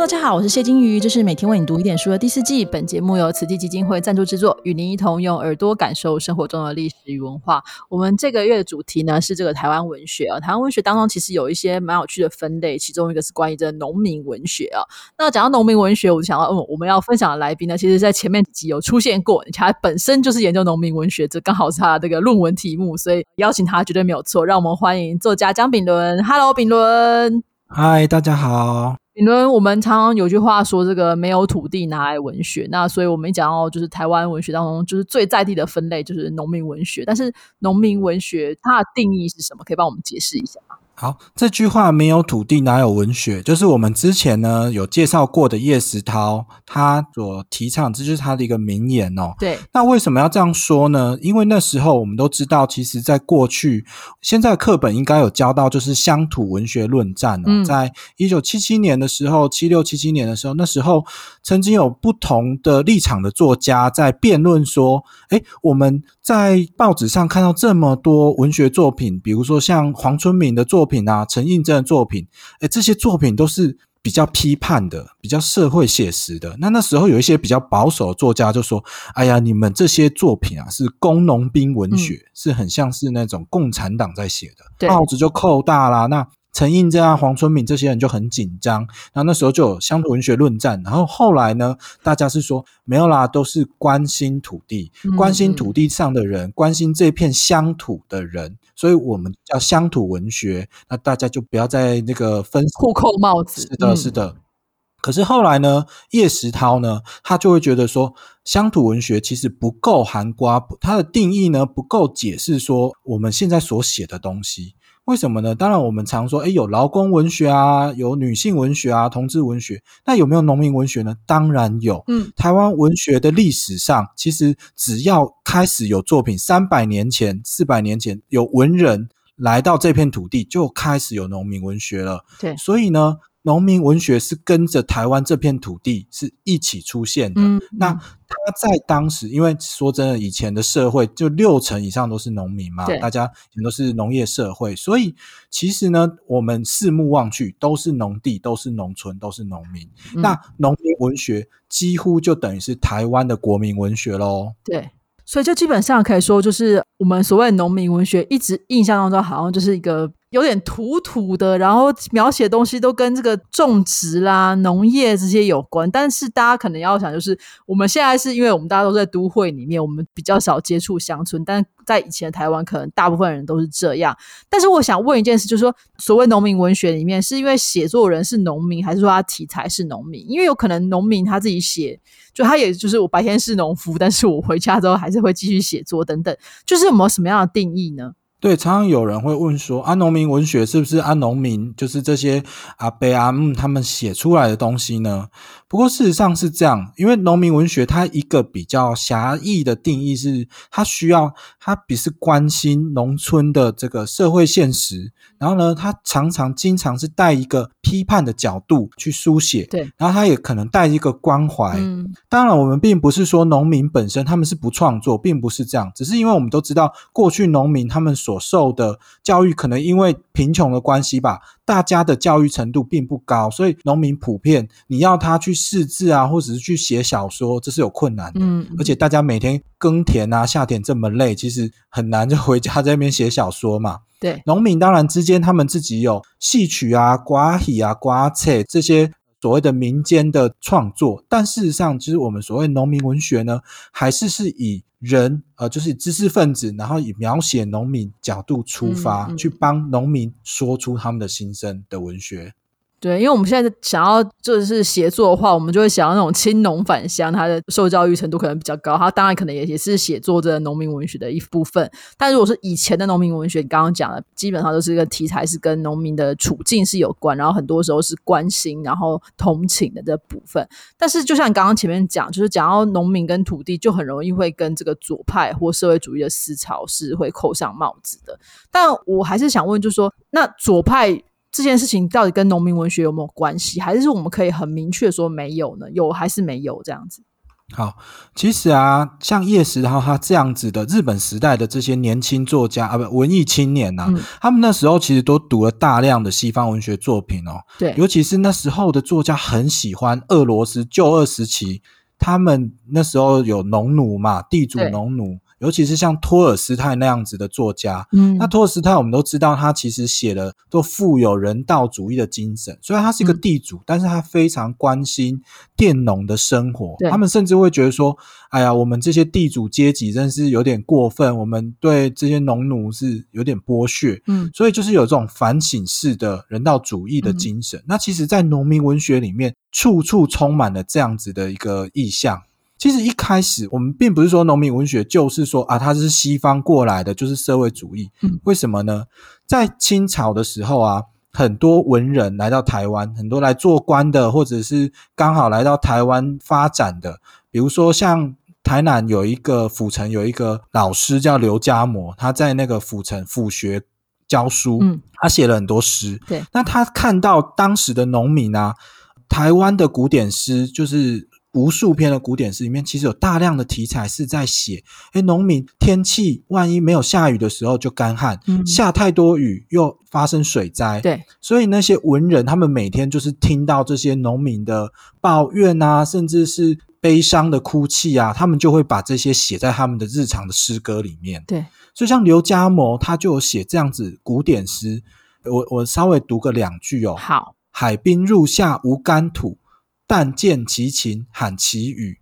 大家好，我是谢金鱼，这是每天为你读一点书的第四季。本节目由慈济基金会赞助制作，与您一同用耳朵感受生活中的历史与文化。我们这个月的主题呢是这个台湾文学啊，台湾文学当中其实有一些蛮有趣的分类，其中一个是关于这农民文学啊。那讲到农民文学，我就想到，嗯，我们要分享的来宾呢，其实在前面几集有出现过，他本身就是研究农民文学，这刚好是他的这个论文题目，所以邀请他绝对没有错。让我们欢迎作家江炳伦，Hello，炳伦，嗨，大家好。因为我们常常有句话说，这个没有土地拿来文学。那所以我们讲到就是台湾文学当中，就是最在地的分类就是农民文学。但是农民文学它的定义是什么？可以帮我们解释一下吗？好，这句话没有土地哪有文学？就是我们之前呢有介绍过的叶石涛，他所提倡，这就是他的一个名言哦。对，那为什么要这样说呢？因为那时候我们都知道，其实在过去，现在课本应该有教到，就是乡土文学论战哦。在一九七七年的时候，七六七七年的时候，那时候曾经有不同的立场的作家在辩论说：，哎，我们在报纸上看到这么多文学作品，比如说像黄春明的作。品啊，陈映真的作品，哎，这些作品都是比较批判的，比较社会写实的。那那时候有一些比较保守的作家就说：“哎呀，你们这些作品啊，是工农兵文学，是很像是那种共产党在写的。”帽子就扣大啦。那陈映真啊、黄春敏这些人就很紧张，然后那时候就有乡土文学论战。然后后来呢，大家是说没有啦，都是关心土地、关心土地上的人、关心这片乡土的人，所以我们叫乡土文学。那大家就不要再那个分互扣帽子。是的，是的。可是后来呢，叶石涛呢，他就会觉得说，乡土文学其实不够含瓜，它的定义呢不够解释说我们现在所写的东西。为什么呢？当然，我们常说，哎，有劳工文学啊，有女性文学啊，同志文学。那有没有农民文学呢？当然有。嗯，台湾文学的历史上，其实只要开始有作品，三百年前、四百年前有文人来到这片土地，就开始有农民文学了。对，所以呢。农民文学是跟着台湾这片土地是一起出现的。那他在当时，因为说真的，以前的社会就六成以上都是农民嘛，大家以前都是农业社会，所以其实呢，我们四目望去都是农地，都是农村，都是农民。那农民文学几乎就等于是台湾的国民文学喽。对，所以就基本上可以说，就是我们所谓农民文学，一直印象当中好像就是一个。有点土土的，然后描写东西都跟这个种植啦、农业这些有关。但是大家可能要想，就是我们现在是因为我们大家都在都会里面，我们比较少接触乡村。但在以前的台湾，可能大部分人都是这样。但是我想问一件事，就是说，所谓农民文学里面，是因为写作人是农民，还是说他题材是农民？因为有可能农民他自己写，就他也就是我白天是农夫，但是我回家之后还是会继续写作等等。就是有没有什么样的定义呢？对，常常有人会问说：“啊，农民文学是不是啊？农民就是这些阿伯阿姆他们写出来的东西呢？”不过事实上是这样，因为农民文学它一个比较狭义的定义是，它需要它比是关心农村的这个社会现实，然后呢，它常常经常是带一个批判的角度去书写，对，然后它也可能带一个关怀。嗯，当然我们并不是说农民本身他们是不创作，并不是这样，只是因为我们都知道过去农民他们所受的教育，可能因为贫穷的关系吧。大家的教育程度并不高，所以农民普遍你要他去识字啊，或者是去写小说，这是有困难的。嗯，而且大家每天耕田啊、下田这么累，其实很难就回家在那边写小说嘛。对，农民当然之间他们自己有戏曲啊、瓜戏啊、瓜菜这些。所谓的民间的创作，但事实上，其实我们所谓农民文学呢，还是是以人呃，就是知识分子，然后以描写农民角度出发，去帮农民说出他们的心声的文学。对，因为我们现在想要就是写作的话，我们就会想要那种青农返乡，他的受教育程度可能比较高，他当然可能也也是写作这农民文学的一部分。但如果是以前的农民文学，刚刚讲的，基本上都是一个题材是跟农民的处境是有关，然后很多时候是关心，然后同情的这部分。但是就像你刚刚前面讲，就是讲到农民跟土地，就很容易会跟这个左派或社会主义的思潮是会扣上帽子的。但我还是想问，就是说，那左派。这件事情到底跟农民文学有没有关系？还是说我们可以很明确说没有呢？有还是没有这样子？好，其实啊，像叶石涛他这样子的日本时代的这些年轻作家啊，不文艺青年呐，他们那时候其实都读了大量的西方文学作品哦。对，尤其是那时候的作家很喜欢俄罗斯旧俄时期，他们那时候有农奴嘛，地主农奴。尤其是像托尔斯泰那样子的作家，嗯，那托尔斯泰我们都知道，他其实写的都富有人道主义的精神。虽然他是一个地主，但是他非常关心佃农的生活。他们甚至会觉得说：“哎呀，我们这些地主阶级真是有点过分，我们对这些农奴是有点剥削。”嗯，所以就是有这种反省式的人道主义的精神。那其实，在农民文学里面，处处充满了这样子的一个意象。其实一开始我们并不是说农民文学就是说啊，它是西方过来的，就是社会主义。嗯，为什么呢？在清朝的时候啊，很多文人来到台湾，很多来做官的，或者是刚好来到台湾发展的。比如说像台南有一个府城有一个老师叫刘家模，他在那个府城府学教书，嗯，他写了很多诗。对，那他看到当时的农民啊，台湾的古典诗就是。无数篇的古典诗里面，其实有大量的题材是在写：哎，农民天气万一没有下雨的时候就干旱，下太多雨又发生水灾。对，所以那些文人他们每天就是听到这些农民的抱怨啊，甚至是悲伤的哭泣啊，他们就会把这些写在他们的日常的诗歌里面。对，所以像刘家模他就有写这样子古典诗，我我稍微读个两句哦。好，海滨入夏无干土。但见其情罕其语，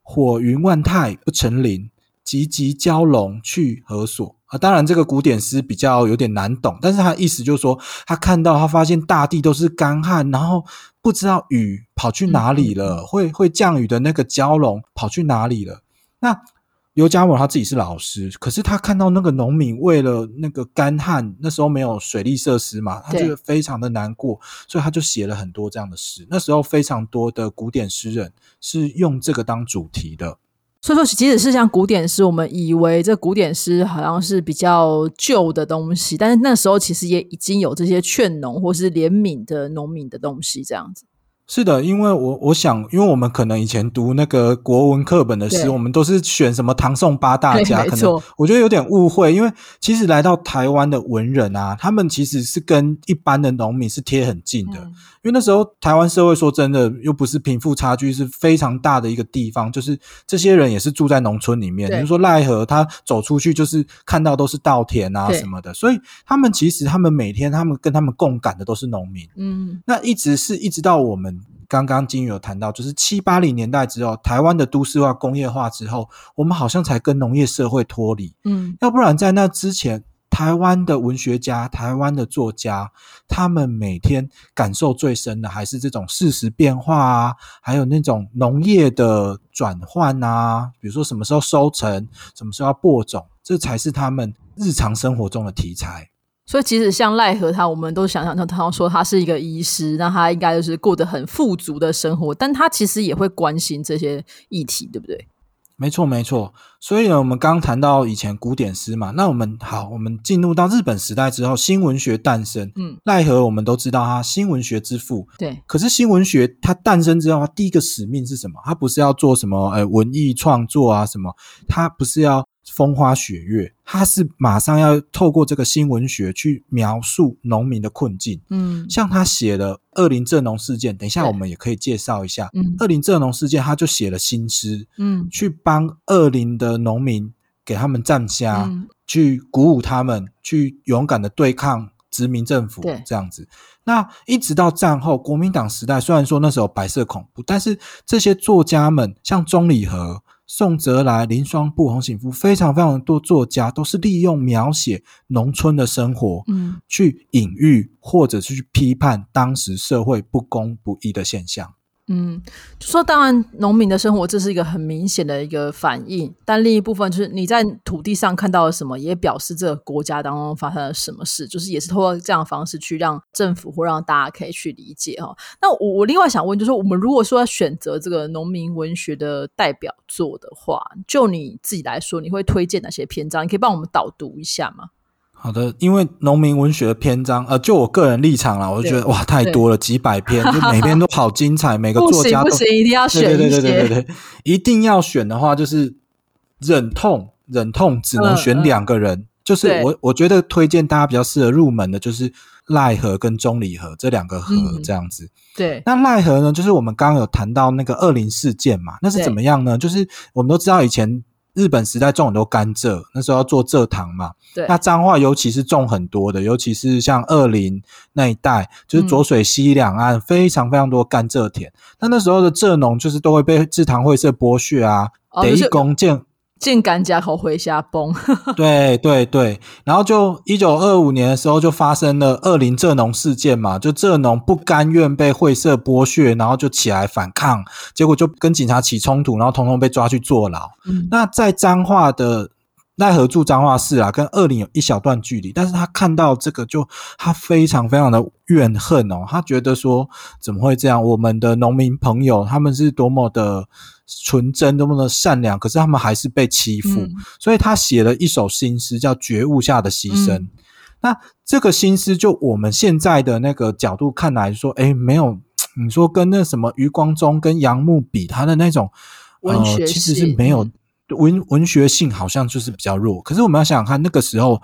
火云万态不成林，急急蛟龙去何所？啊，当然这个古典诗比较有点难懂，但是他意思就是说，他看到他发现大地都是干旱，然后不知道雨跑去哪里了，会会降雨的那个蛟龙跑去哪里了？那。刘家伟他自己是老师，可是他看到那个农民为了那个干旱，那时候没有水利设施嘛，他觉得非常的难过，所以他就写了很多这样的诗。那时候非常多的古典诗人是用这个当主题的。所以说，即使是像古典诗，我们以为这古典诗好像是比较旧的东西，但是那时候其实也已经有这些劝农或是怜悯的农民的东西，这样子。是的，因为我我想，因为我们可能以前读那个国文课本的诗，我们都是选什么唐宋八大家，可能我觉得有点误会。因为其实来到台湾的文人啊，他们其实是跟一般的农民是贴很近的。因为那时候台湾社会说真的，又不是贫富差距是非常大的一个地方，就是这些人也是住在农村里面。比如说赖和，他走出去就是看到都是稻田啊什么的，所以他们其实他们每天他们跟他们共感的都是农民。嗯，那一直是一直到我们。刚刚金宇有谈到，就是七八零年代之后，台湾的都市化、工业化之后，我们好像才跟农业社会脱离。嗯，要不然在那之前，台湾的文学家、台湾的作家，他们每天感受最深的还是这种事实变化啊，还有那种农业的转换啊，比如说什么时候收成，什么时候要播种，这才是他们日常生活中的题材。所以，其实像赖和他，我们都想象他，他说他是一个医师，那他应该就是过得很富足的生活，但他其实也会关心这些议题，对不对？没错，没错。所以呢，我们刚谈到以前古典诗嘛，那我们好，我们进入到日本时代之后，新文学诞生。嗯，奈何我们都知道他新文学之父。对。可是新文学它诞生之后，它第一个使命是什么？它不是要做什么呃文艺创作啊什么？它不是要。风花雪月，他是马上要透过这个新闻学去描述农民的困境。嗯，像他写了《二林蔗农事件》，等一下我们也可以介绍一下。嗯，《二林蔗农事件》，他就写了新诗，嗯，去帮二林的农民给他们站下，去鼓舞他们，去勇敢的对抗殖民政府。这样子。那一直到战后国民党时代，虽然说那时候白色恐怖，但是这些作家们，像钟理和。宋哲来、林双布、洪醒夫，非常非常多作家都是利用描写农村的生活，嗯，去隐喻或者是去批判当时社会不公不义的现象。嗯，就说当然，农民的生活这是一个很明显的一个反应，但另一部分就是你在土地上看到了什么，也表示这个国家当中发生了什么事，就是也是通过这样的方式去让政府或让大家可以去理解哈。那我我另外想问，就是我们如果说要选择这个农民文学的代表作的话，就你自己来说，你会推荐哪些篇章？你可以帮我们导读一下吗？好的，因为农民文学的篇章，呃，就我个人立场啦，我就觉得哇，太多了，几百篇，就每篇都好精彩，每个作家不行，一定要选对对对对对对，一定要选的话，就是忍痛忍痛只能选两个人，就是我我觉得推荐大家比较适合入门的，就是赖和跟钟离和这两个和这样子。对，那赖和呢，就是我们刚刚有谈到那个二零事件嘛，那是怎么样呢？就是我们都知道以前。日本时代种很多甘蔗，那时候要做蔗糖嘛。对。那彰化尤其是种很多的，尤其是像二林那一带，就是浊水溪两岸非常非常多甘蔗田。那那时候的蔗农就是都会被制糖会社剥削啊，得一公建。进甘家口回虾崩，对对对，然后就一九二五年的时候就发生了二林蔗农事件嘛，就蔗农不甘愿被会社剥削，然后就起来反抗，结果就跟警察起冲突，然后统统被抓去坐牢。那在彰化的奈何住彰化市啊，跟二林有一小段距离，但是他看到这个就他非常非常的怨恨哦，他觉得说怎么会这样？我们的农民朋友他们是多么的。纯真多么的善良，可是他们还是被欺负，所以他写了一首新诗，叫《觉悟下的牺牲》。那这个新诗，就我们现在的那个角度看来说，哎，没有 你说跟那什么余光中跟杨牧比，他的那种文学其实是没有文文学性，好像就是比较弱。可是我们要想想看，那个时候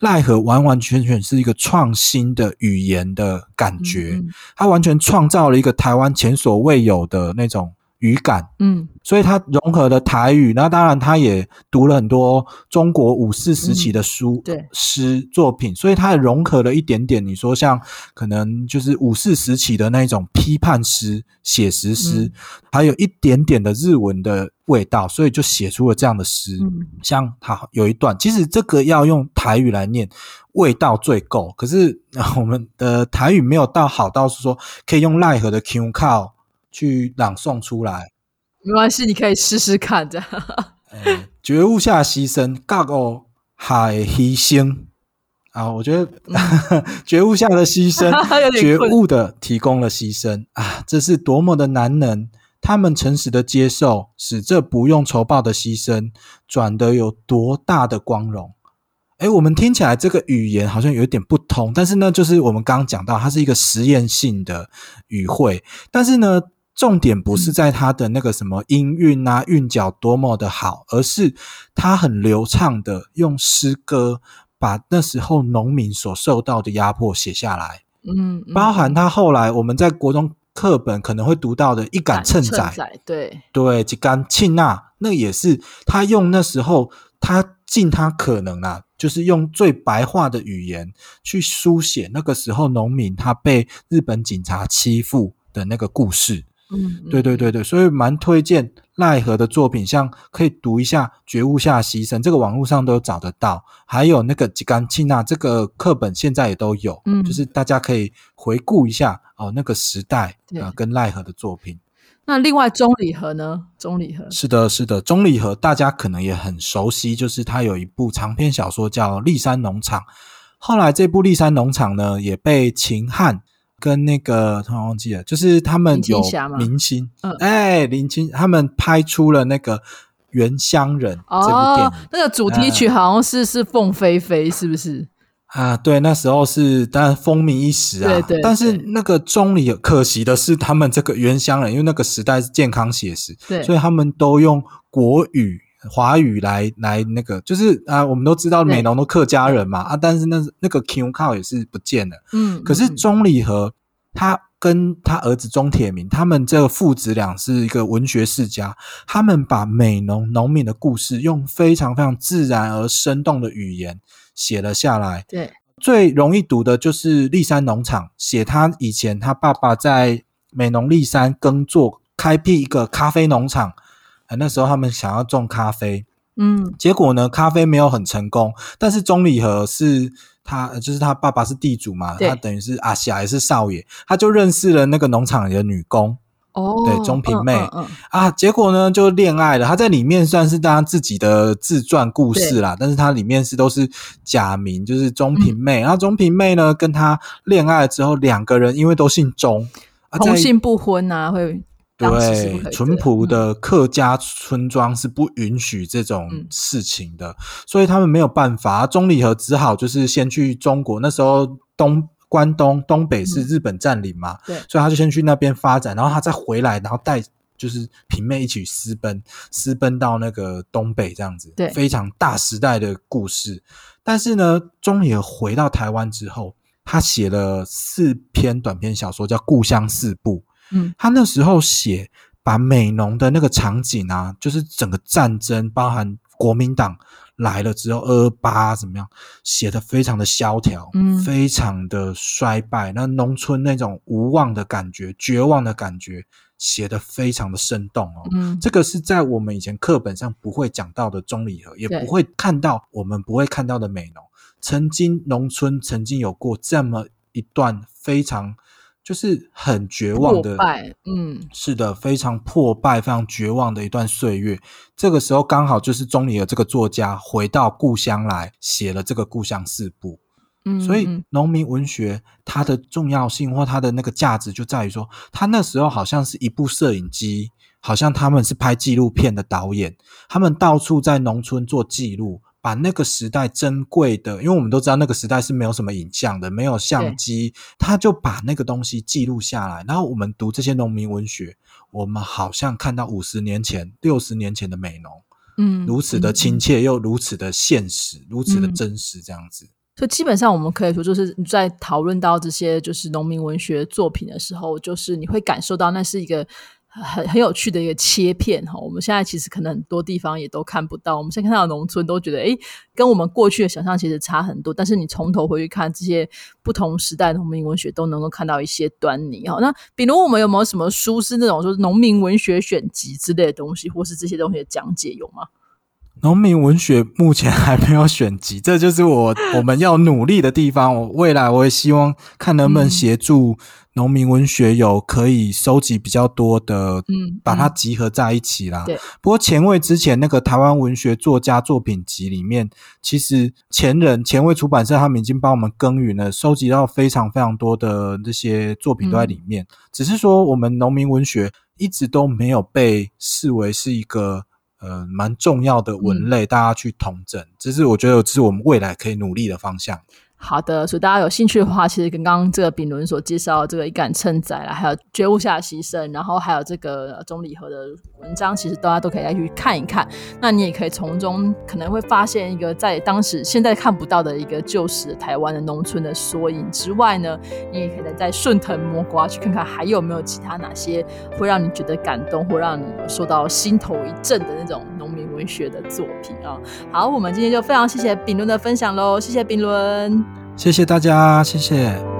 奈何完完全全是一个创新的语言的感觉，他完全创造了一个台湾前所未有的那种。语感，嗯，所以他融合了台语，那当然他也读了很多中国五四时期的书、对诗作品，所以他也融合了一点点。你说像可能就是五四时期的那种批判诗、写实诗，还有一点点的日文的味道，所以就写出了这样的诗。像他有一段，其实这个要用台语来念，味道最够。可是我们的台语没有到好到是说可以用奈何的 Q 靠。去朗诵出来，没关系，你可以试试看。这样，觉悟下牺牲，各个海牺牲啊！我觉得 觉悟下的牺牲，觉悟的提供了牺牲啊！这是多么的难能，他们诚实的接受，使这不用酬报的牺牲转得有多大的光荣。哎，我们听起来这个语言好像有点不通，但是呢，就是我们刚刚讲到，它是一个实验性的语汇，但是呢。重点不是在他的那个什么音韵啊、韵脚多么的好，而是他很流畅的用诗歌把那时候农民所受到的压迫写下来。嗯，包含他后来我们在国中课本可能会读到的一杆秤仔，对对，几杆庆纳，那也是他用那时候他尽他可能啊，就是用最白话的语言去书写那个时候农民他被日本警察欺负的那个故事。嗯，对对对对，所以蛮推荐奈何的作品，像可以读一下《觉悟下牺牲》，这个网络上都找得到，还有那个吉冈庆娜这个课本现在也都有，嗯，就是大家可以回顾一下哦，那个时代啊，跟奈何的作品。那另外中礼和呢？中礼和是的，是的，中礼和大家可能也很熟悉，就是他有一部长篇小说叫《立山农场》，后来这部《立山农场》呢也被秦汉。跟那个突然忘记了，就是他们有明星，哎，林青他们拍出了那个《原乡人》这部电影，那个主题曲好像是是凤飞飞，是不是？啊，对，那时候是当然风靡一时啊。对对。但是那个中里可惜的是，他们这个《原乡人》，因为那个时代是健康写实，对，所以他们都用国语。华语来来那个就是啊，我们都知道美浓的客家人嘛啊，但是那那个 Q 靠也是不见了。嗯，可是钟礼和他跟他儿子钟铁明，他们这个父子俩是一个文学世家，他们把美浓农民的故事用非常非常自然而生动的语言写了下来。对，最容易读的就是立山农场，写他以前他爸爸在美浓立山耕作，开辟一个咖啡农场。那时候他们想要种咖啡，嗯，结果呢，咖啡没有很成功。但是钟礼和是他，就是他爸爸是地主嘛，他等于是阿霞也是少爷，他就认识了那个农场里的女工，哦，对，钟平妹嗯啊，结果呢就恋爱了。他在里面算是他自己的自传故事啦，但是他里面是都是假名，就是钟平妹。然后钟平妹呢跟他恋爱之后，两个人因为都姓钟，同姓不婚啊，会。对，淳朴的客家村庄是不允许这种事情的，所以他们没有办法，钟离和只好就是先去中国，那时候东关东东北是日本占领嘛，对，所以他就先去那边发展，然后他再回来，然后带。就是平妹一起私奔，私奔到那个东北这样子，对，非常大时代的故事。但是呢，钟野回到台湾之后，他写了四篇短篇小说，叫《故乡四部》。嗯，他那时候写把美浓的那个场景啊，就是整个战争，包含国民党来了之后，二二八怎么样，写的非常的萧条，嗯，非常的衰败，那农村那种无望的感觉，绝望的感觉。写的非常的生动哦，嗯，这个是在我们以前课本上不会讲到的中理和，也不会看到我们不会看到的美浓。曾经农村曾经有过这么一段非常就是很绝望的，嗯，是的，非常破败、非常绝望的一段岁月。这个时候刚好就是中里河这个作家回到故乡来写了这个《故乡四部》。所以，农民文学它的重要性或它的那个价值就在于说，他那时候好像是一部摄影机，好像他们是拍纪录片的导演，他们到处在农村做记录，把那个时代珍贵的，因为我们都知道那个时代是没有什么影像的，没有相机，他就把那个东西记录下来。然后我们读这些农民文学，我们好像看到五十年前、六十年前的美农，嗯，如此的亲切又如此的现实，如此的真实，这样子。所以基本上，我们可以说，就是在讨论到这些就是农民文学作品的时候，就是你会感受到那是一个很很有趣的一个切片哈。我们现在其实可能很多地方也都看不到，我们现在看到农村都觉得，哎，跟我们过去的想象其实差很多。但是你从头回去看这些不同时代的农民文学，都能够看到一些端倪哈。那比如我们有没有什么书是那种说农民文学选集之类的东西，或是这些东西的讲解有吗？农民文学目前还没有选集，这就是我我们要努力的地方。我未来我也希望看能不能协助农民文学有可以收集比较多的，嗯，把它集合在一起啦。对。不过前卫之前那个台湾文学作家作品集里面，其实前人前卫出版社他们已经帮我们耕耘了，收集到非常非常多的这些作品都在里面。只是说我们农民文学一直都没有被视为是一个。呃，蛮重要的文类，大家去统整，这是我觉得这是我们未来可以努力的方向。好的，所以大家有兴趣的话，其实跟刚刚这个丙伦所介绍这个一杆秤载啦，还有觉悟下的牺牲，然后还有这个钟礼和的文章，其实大家都可以来去看一看。那你也可以从中可能会发现一个在当时现在看不到的一个旧时台湾的农村的缩影之外呢，你也可以再顺藤摸瓜去看看还有没有其他哪些会让你觉得感动或让你受到心头一震的那种农民文学的作品啊。好，我们今天就非常谢谢丙伦的分享喽，谢谢丙伦。谢谢大家，谢谢。